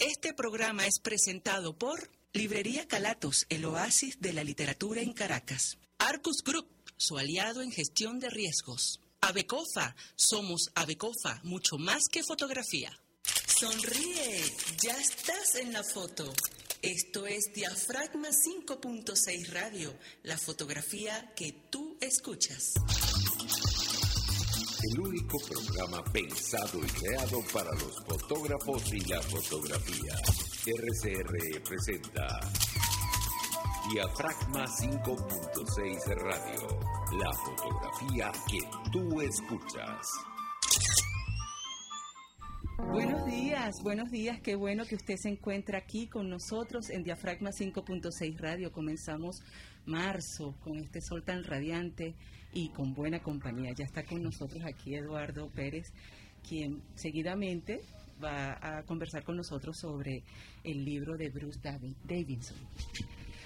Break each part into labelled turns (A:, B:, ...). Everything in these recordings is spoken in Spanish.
A: Este programa es presentado por Librería Calatos, el oasis de la literatura en Caracas. Arcus Group, su aliado en gestión de riesgos. Abecofa, somos Abecofa, mucho más que fotografía. Sonríe, ya estás en la foto. Esto es Diafragma 5.6 Radio, la fotografía que tú escuchas.
B: El único programa pensado y creado para los fotógrafos y la fotografía. RCR presenta Diafragma 5.6 Radio, la fotografía que tú escuchas.
A: Buenos días, buenos días, qué bueno que usted se encuentra aquí con nosotros en Diafragma 5.6 Radio. Comenzamos marzo con este sol tan radiante y con buena compañía. Ya está con nosotros aquí Eduardo Pérez, quien seguidamente va a conversar con nosotros sobre el libro de Bruce Davidson.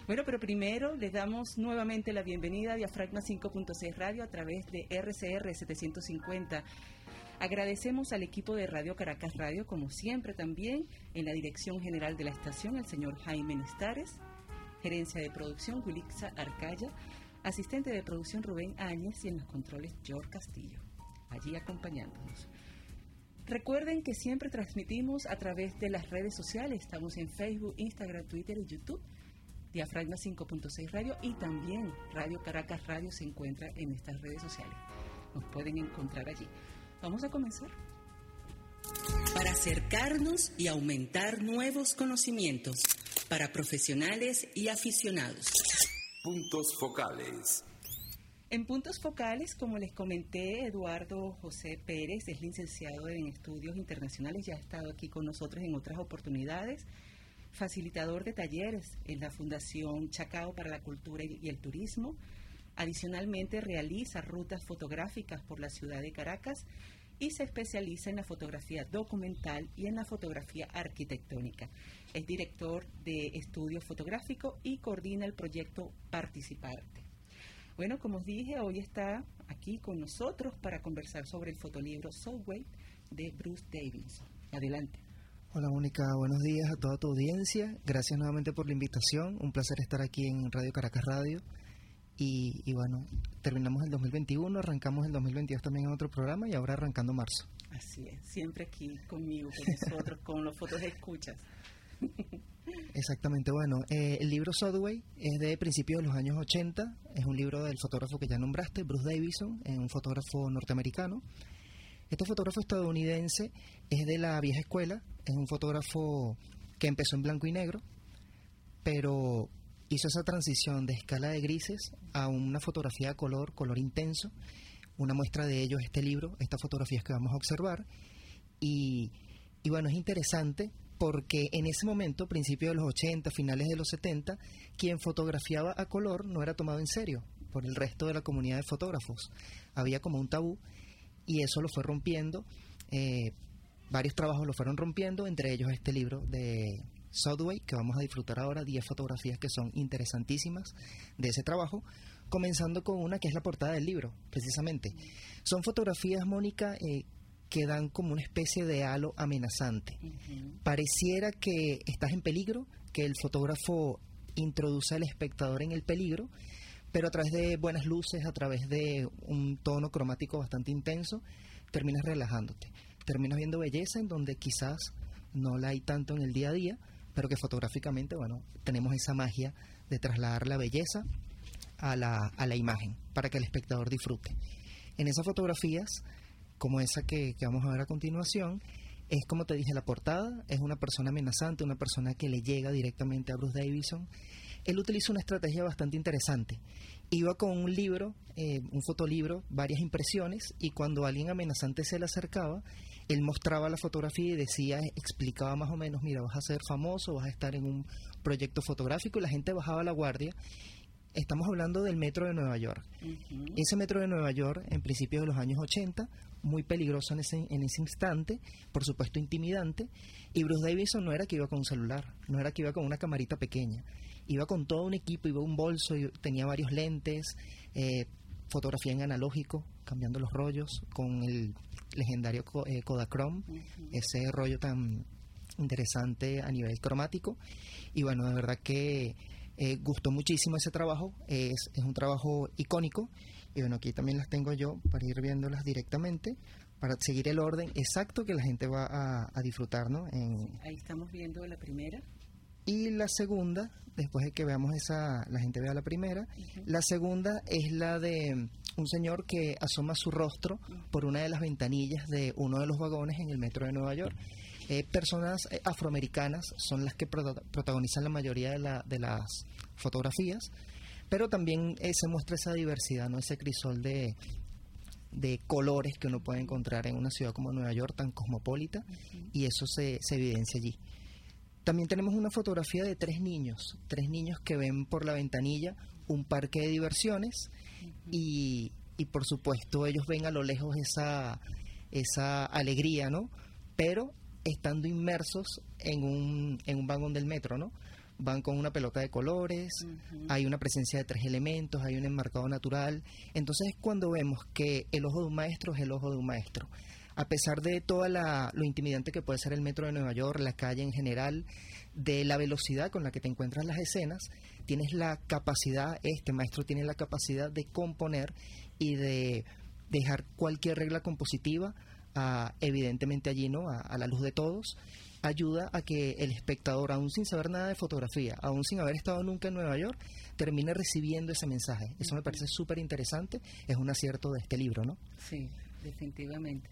A: Bueno, pero primero les damos nuevamente la bienvenida a Diafragma 5.6 Radio a través de RCR 750. Agradecemos al equipo de Radio Caracas Radio, como siempre también, en la dirección general de la estación, el señor Jaime Nestares, gerencia de producción, Wilixa Arcaya, asistente de producción Rubén Áñez y en los controles George Castillo, allí acompañándonos. Recuerden que siempre transmitimos a través de las redes sociales, estamos en Facebook, Instagram, Twitter y YouTube, Diafragma 5.6 Radio y también Radio Caracas Radio se encuentra en estas redes sociales. Nos pueden encontrar allí. Vamos a comenzar. Para acercarnos y aumentar nuevos conocimientos para profesionales y aficionados.
B: Puntos focales.
A: En puntos focales, como les comenté, Eduardo José Pérez es licenciado en estudios internacionales, ya ha estado aquí con nosotros en otras oportunidades, facilitador de talleres en la Fundación Chacao para la Cultura y el Turismo. Adicionalmente realiza rutas fotográficas por la ciudad de Caracas y se especializa en la fotografía documental y en la fotografía arquitectónica. Es director de estudio fotográfico y coordina el proyecto Participarte. Bueno, como os dije, hoy está aquí con nosotros para conversar sobre el fotolibro Subway de Bruce Davidson. Adelante.
C: Hola Mónica, buenos días a toda tu audiencia. Gracias nuevamente por la invitación. Un placer estar aquí en Radio Caracas Radio. Y, bueno, terminamos el 2021, arrancamos el 2022 también en otro programa y ahora arrancando marzo.
A: Así es, siempre aquí conmigo, con nosotros, con los fotos de escuchas.
C: Exactamente, bueno, eh, el libro Subway es de principios de los años 80, es un libro del fotógrafo que ya nombraste, Bruce Davison, un fotógrafo norteamericano. Este fotógrafo estadounidense es de la vieja escuela, es un fotógrafo que empezó en blanco y negro, pero hizo esa transición de escala de grises a una fotografía de color, color intenso. Una muestra de ello es este libro, estas fotografías que vamos a observar. Y, bueno, es interesante porque en ese momento, principios de los 80, finales de los 70, quien fotografiaba a color no era tomado en serio por el resto de la comunidad de fotógrafos. Había como un tabú y eso lo fue rompiendo. Eh, varios trabajos lo fueron rompiendo, entre ellos este libro de Subway, que vamos a disfrutar ahora, 10 fotografías que son interesantísimas de ese trabajo, comenzando con una que es la portada del libro, precisamente. Son fotografías, Mónica, eh, que dan como una especie de halo amenazante. Pareciera que estás en peligro, que el fotógrafo introduce al espectador en el peligro, pero a través de buenas luces, a través de un tono cromático bastante intenso, terminas relajándote. Terminas viendo belleza en donde quizás no la hay tanto en el día a día, pero que fotográficamente, bueno, tenemos esa magia de trasladar la belleza a la, a la imagen para que el espectador disfrute. En esas fotografías, como esa que, que vamos a ver a continuación, es como te dije, la portada es una persona amenazante, una persona que le llega directamente a Bruce Davison. Él utiliza una estrategia bastante interesante. Iba con un libro, eh, un fotolibro, varias impresiones, y cuando alguien amenazante se le acercaba, él mostraba la fotografía y decía, explicaba más o menos, mira, vas a ser famoso, vas a estar en un proyecto fotográfico y la gente bajaba la guardia. Estamos hablando del metro de Nueva York. Ese metro de Nueva York, en principios de los años 80, muy peligroso en ese, en ese instante, por supuesto intimidante, y Bruce Davison no era que iba con un celular, no era que iba con una camarita pequeña, iba con todo un equipo, iba un bolso, y tenía varios lentes, eh, fotografía en analógico, cambiando los rollos, con el legendario eh, Kodachrome, ese rollo tan interesante a nivel cromático. Y bueno, de verdad que eh, gustó muchísimo ese trabajo, es, es un trabajo icónico. Y bueno, aquí también las tengo yo para ir viéndolas directamente, para seguir el orden exacto que la gente va a, disfrutar, ¿no?
A: ahí estamos viendo la primera.
C: Y la segunda, después de que veamos esa, la gente vea la primera, la segunda es la de un señor que asoma su rostro por una de las ventanillas de uno de los vagones en el metro de Nueva York. Eh, personas eh, afroamericanas son las que protagonizan la mayoría de, la, de las fotografías, pero también eh, se muestra esa diversidad, no ese crisol de, de colores que uno puede encontrar en una ciudad como Nueva York tan cosmopolita y eso se, se evidencia allí. También tenemos una fotografía de tres niños, tres niños que ven por la ventanilla un parque de diversiones y, y por supuesto ellos ven a lo lejos esa, esa alegría, ¿no? Pero estando inmersos en un, en un vagón del metro, ¿no? Van con una pelota de colores, hay una presencia de tres elementos, hay un enmarcado natural. Entonces es cuando vemos que el ojo de un maestro es el ojo de un maestro. A pesar de toda la, lo intimidante que puede ser el metro de Nueva York, la calle en general, de la velocidad con la que te encuentras las escenas, tienes la capacidad, este maestro tiene la capacidad de componer y de dejar cualquier regla compositiva evidentemente allí, ¿no? A, la luz de todos, ayuda a que el espectador, aún sin saber nada de fotografía, aún sin haber estado nunca en Nueva York, termine recibiendo ese mensaje. Eso me parece súper interesante, es un acierto de este libro, ¿no?
A: Sí, definitivamente.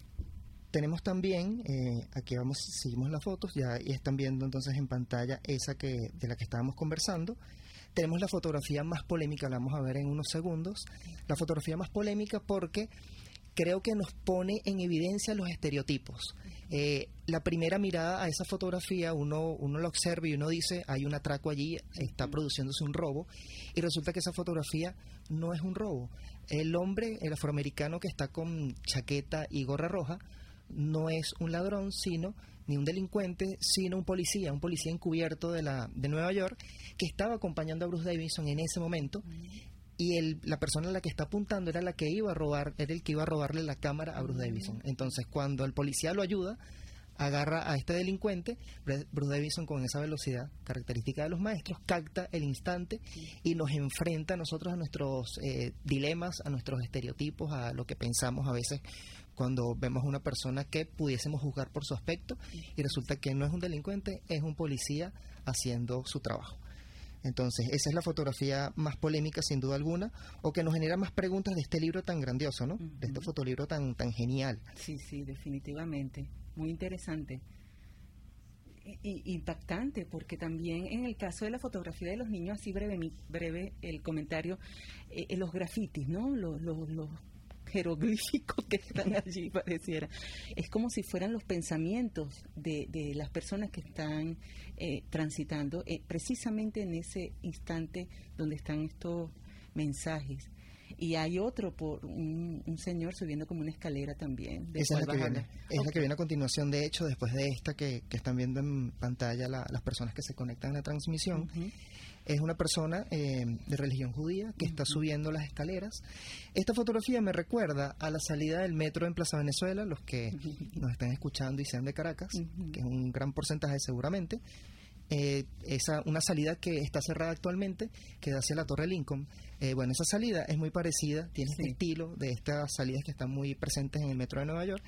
C: Tenemos también, eh, aquí vamos, seguimos las fotos, ya están viendo entonces en pantalla esa que de la que estábamos conversando. Tenemos la fotografía más polémica, la vamos a ver en unos segundos. La fotografía más polémica porque creo que nos pone en evidencia los estereotipos. Eh, la primera mirada a esa fotografía, uno, uno la observa y uno dice, hay un atraco allí, está produciéndose un robo, y resulta que esa fotografía no es un robo. El hombre, el afroamericano que está con chaqueta y gorra roja, no es un ladrón, sino ni un delincuente, sino un policía, un policía encubierto de, la, de Nueva York, que estaba acompañando a Bruce Davidson en ese momento y el, la persona a la que está apuntando era la que iba a robar, era el que iba a robarle la cámara a Bruce. Davison. Entonces, cuando el policía lo ayuda, agarra a este delincuente, Bruce Davison con esa velocidad característica de los maestros, capta el instante y nos enfrenta a nosotros a nuestros eh, dilemas, a nuestros estereotipos, a lo que pensamos a veces cuando vemos a una persona que pudiésemos juzgar por su aspecto y resulta que no es un delincuente, es un policía haciendo su trabajo. Entonces, esa es la fotografía más polémica, sin duda alguna, o que nos genera más preguntas de este libro tan grandioso, ¿no? De este fotolibro tan, tan genial.
A: Sí, sí, definitivamente. Muy interesante. Y, impactante, porque también en el caso de la fotografía de los niños, así breve, breve el comentario, eh, los grafitis, ¿no? Los, los, los jeroglíficos que están allí, pareciera. Es como si fueran los pensamientos de, las personas que están eh, transitando eh, precisamente en ese instante donde están estos mensajes. Y hay otro por un, señor subiendo como una escalera también.
C: Esa es la, que viene, es la que viene a continuación, de hecho, después de esta que, que están viendo en pantalla las personas que se conectan a la transmisión es una persona eh, de religión judía que está subiendo las escaleras. Esta fotografía me recuerda a la salida del metro en Plaza Venezuela, los que nos están escuchando y sean de Caracas, que es un gran porcentaje seguramente. Eh, esa, una salida que está cerrada actualmente, que da hacia la Torre Lincoln. Eh, bueno, esa salida es muy parecida, tiene este estilo de estas salidas que están muy presentes en el metro de Nueva York.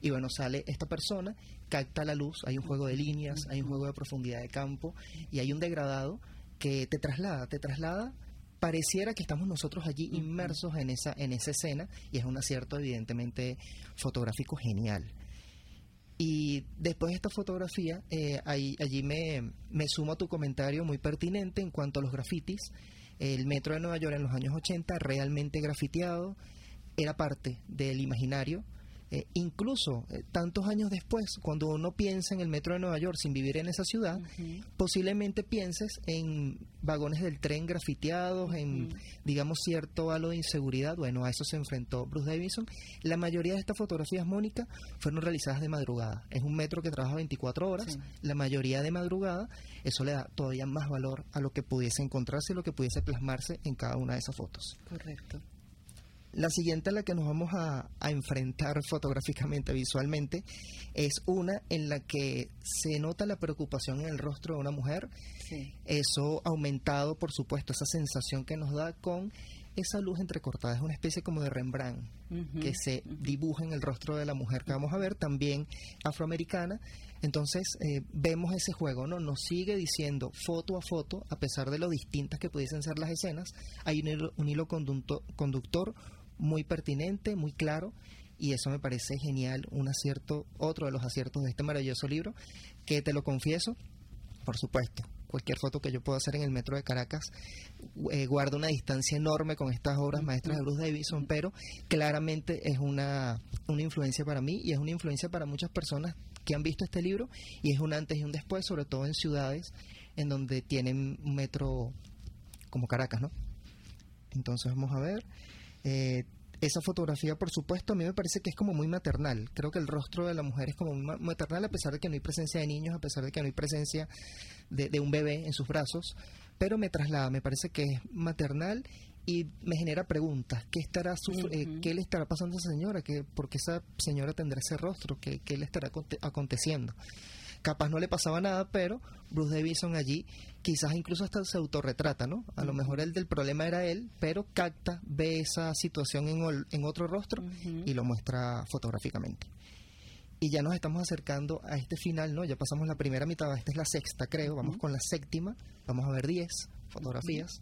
C: Y bueno, sale esta persona, capta la luz, hay un juego de líneas, hay un juego de profundidad de campo y hay un degradado que te traslada, te traslada pareciera que estamos nosotros allí inmersos en esa en esa escena y es un acierto evidentemente fotográfico genial y después de esta fotografía eh, ahí, allí me, me sumo a tu comentario muy pertinente en cuanto a los grafitis. El metro de Nueva York en los años 80 realmente grafiteado era parte del imaginario eh, incluso eh, tantos años después, cuando uno piensa en el metro de Nueva York sin vivir en esa ciudad, posiblemente pienses en vagones del tren grafiteados, en, digamos, cierto halo de inseguridad. Bueno, a eso se enfrentó Bruce Davidson. La mayoría de estas fotografías, Mónica, fueron realizadas de madrugada. Es un metro que trabaja 24 horas, la mayoría de madrugada. Eso le da todavía más valor a lo que pudiese encontrarse y lo que pudiese plasmarse en cada una de esas fotos.
A: Correcto.
C: La siguiente a la que nos vamos a, enfrentar fotográficamente, visualmente, es una en la que se nota la preocupación en el rostro de una mujer. Eso aumentado, por supuesto, esa sensación que nos da con esa luz entrecortada. Es una especie como de Rembrandt que se dibuja en el rostro de la mujer que vamos a ver, también afroamericana. Entonces eh, vemos ese juego, ¿no? Nos sigue diciendo foto a foto, a pesar de lo distintas que pudiesen ser las escenas, hay un hilo, conductor muy pertinente, muy claro, y eso me parece genial, un acierto, otro de los aciertos de este maravilloso libro, que te lo confieso, por supuesto, cualquier foto que yo pueda hacer en el metro de Caracas eh, guarda una distancia enorme con estas obras maestras de Bruce Davidson, pero claramente es una, una influencia para mí y es una influencia para muchas personas que han visto este libro y es un antes y un después, sobre todo en ciudades en donde tienen un metro como Caracas, ¿no? Entonces vamos a ver. Eh, esa fotografía, por supuesto, a mí me parece que es como muy maternal. Creo que el rostro de la mujer es como muy maternal, a pesar de que no hay presencia de niños, a pesar de que no hay presencia de, un bebé en sus brazos, pero me traslada, me parece que es maternal y me genera preguntas. ¿Qué estará eh, qué le estará pasando a esa señora? ¿Qué, ¿Por qué esa señora tendrá ese rostro? ¿Qué, qué le estará aconteciendo? Capaz no le pasaba nada, pero Bruce Davison allí quizás incluso hasta se autorretrata, ¿no? A lo mejor el del problema era él, pero capta, ve esa situación en, en otro rostro y lo muestra fotográficamente. Y ya nos estamos acercando a este final, ¿no? Ya pasamos la primera mitad, esta es la sexta, creo, vamos con la séptima, vamos a ver diez fotografías.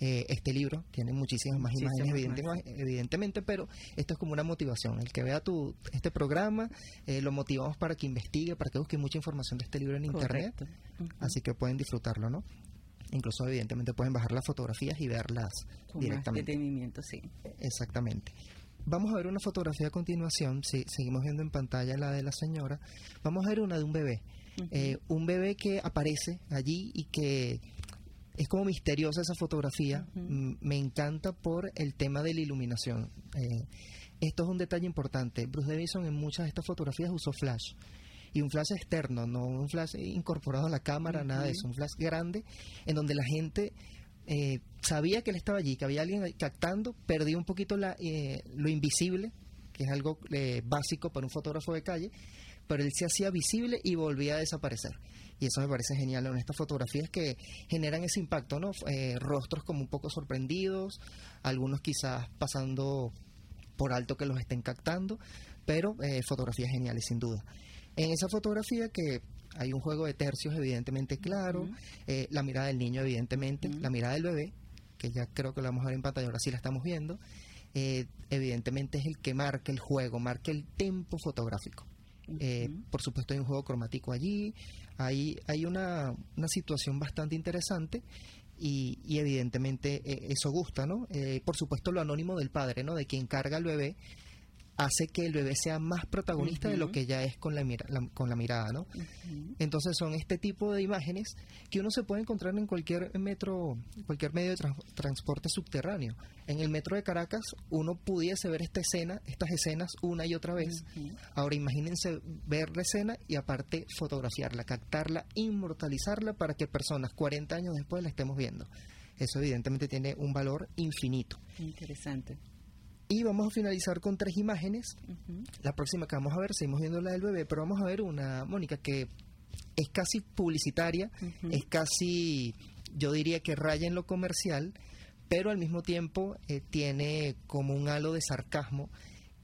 C: Eh, este libro tiene muchísimas más imágenes, evidentemente, pero esto es como una motivación. El que vea tu, este programa, eh, lo motivamos para que investigue, para que busque mucha información de este libro en Internet. Así que pueden disfrutarlo, ¿no? Incluso, evidentemente, pueden bajar las fotografías y verlas directamente.
A: detenimiento, sí.
C: Exactamente. Vamos a ver una fotografía a continuación. Si seguimos viendo en pantalla la de la señora. Vamos a ver una de un bebé. Eh, un bebé que aparece allí y que es como misteriosa esa fotografía. Me encanta por el tema de la iluminación. Eh, esto es un detalle importante. Bruce Davison en muchas de estas fotografías usó flash. Y un flash externo, no un flash incorporado a la cámara, nada de eso. Un flash grande en donde la gente eh, sabía que él estaba allí, que había alguien captando, perdió un poquito la, eh, lo invisible, que es algo básico para un fotógrafo de calle, pero él se hacía visible y volvía a desaparecer y eso me parece genial en estas fotografías que generan ese impacto, ¿no? Eh, rostros como un poco sorprendidos, algunos quizás pasando por alto que los estén captando, pero eh, fotografías geniales sin duda. En esa fotografía que hay un juego de tercios evidentemente claro, eh, la mirada del niño evidentemente, la mirada del bebé, que ya creo que lo vamos a ver en pantalla, ahora sí la estamos viendo, evidentemente es el que marca el juego, marca el tempo fotográfico. Por supuesto hay un juego cromático allí, hay, hay una, una situación bastante interesante y, y evidentemente eh, eso gusta, ¿no? Eh, por supuesto lo anónimo del padre, ¿no? De quien carga al bebé hace que el bebé sea más protagonista de lo que ya es con la, con la mirada, ¿no? Entonces son este tipo de imágenes que uno se puede encontrar en cualquier metro, cualquier medio de transporte subterráneo. En el metro de Caracas uno pudiese ver esta escena, estas escenas una y otra vez. Ahora imagínense ver la escena y aparte fotografiarla, captarla, inmortalizarla para que personas 40 años después la estemos viendo. Eso evidentemente tiene un valor infinito.
A: Interesante.
C: Y vamos a finalizar con tres imágenes. La próxima que vamos a ver, seguimos viendo la del bebé, pero vamos a ver una, Mónica, que es casi publicitaria, es casi, yo diría que raya en lo comercial, pero al mismo tiempo eh, tiene como un halo de sarcasmo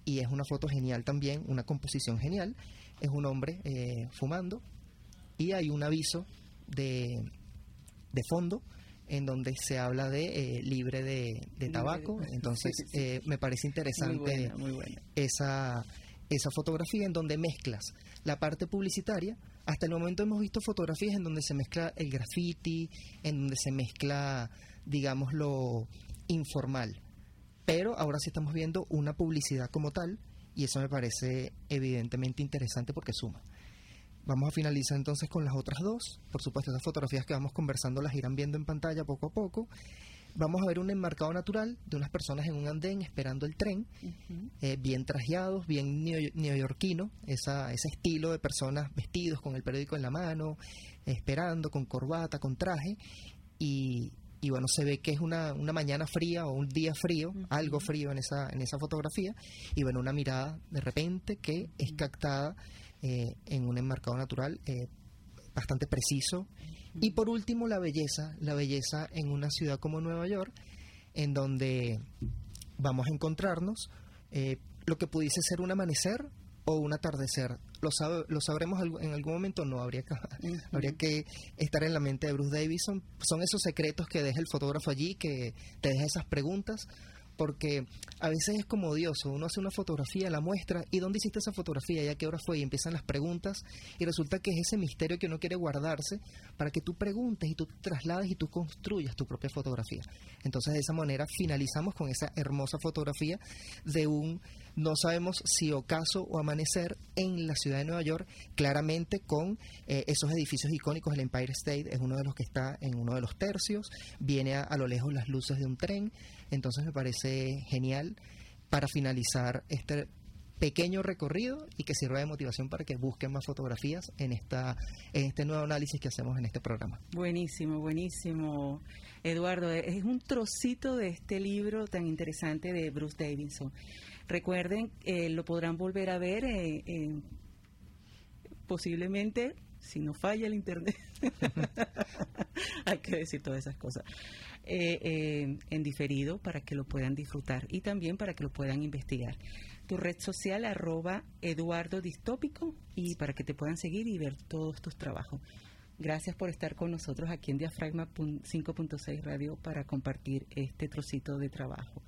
C: y es una foto genial también, una composición genial. Es un hombre eh, fumando y hay un aviso de, de fondo en donde se habla de eh, libre de, tabaco. Entonces, eh, me parece interesante Esa, esa fotografía en donde mezclas la parte publicitaria. Hasta el momento hemos visto fotografías en donde se mezcla el graffiti, en donde se mezcla, digamos, lo informal. Pero ahora sí estamos viendo una publicidad como tal y eso me parece evidentemente interesante porque suma. Vamos a finalizar entonces con las otras dos. Por supuesto, esas fotografías que vamos conversando las irán viendo en pantalla poco a poco. Vamos a ver un enmarcado natural de unas personas en un andén esperando el tren, eh, bien trajeados, bien neoyorquino, esa, ese estilo de personas vestidos con el periódico en la mano, esperando, con corbata, con traje. Y, y bueno, se ve que es una, una mañana fría o un día frío, algo frío en esa, en esa fotografía, y bueno, una mirada de repente que es captada eh, en un enmarcado natural eh, bastante preciso. Y por último, la belleza, la belleza en una ciudad como Nueva York, en donde vamos a encontrarnos eh, lo que pudiese ser un amanecer o un atardecer. Lo, lo sabremos en algún momento, no habría que, habría que estar en la mente de Bruce Davison. Son esos secretos que deja el fotógrafo allí, que te deja esas preguntas, porque a veces es como odioso, uno hace una fotografía, la muestra, ¿y dónde hiciste esa fotografía? ¿Ya qué hora fue? Y empiezan las preguntas, y resulta que es ese misterio que uno quiere guardarse para que tú preguntes y tú traslades y tú construyas tu propia fotografía. Entonces, de esa manera finalizamos con esa hermosa fotografía de un no sabemos si ocaso o amanecer en la ciudad de Nueva York, claramente con eh, esos edificios icónicos. El Empire State es uno de los que está en uno de los tercios, viene a, lo lejos las luces de un tren, entonces me parece genial para finalizar este pequeño recorrido y que sirva de motivación para que busquen más fotografías en esta en este nuevo análisis que hacemos en este programa.
A: Buenísimo, buenísimo. Eduardo, es un trocito de este libro tan interesante de Bruce Davidson. Recuerden, eh, lo podrán volver a ver eh, posiblemente si no falla el internet. Hay que decir todas esas cosas. Eh, en diferido para que lo puedan disfrutar y también para que lo puedan investigar. Tu red social arroba Eduardo Distópico y para que te puedan seguir y ver todos tus trabajos. Gracias por estar con nosotros aquí en Diafragma 5.6 Radio para compartir este trocito de trabajo.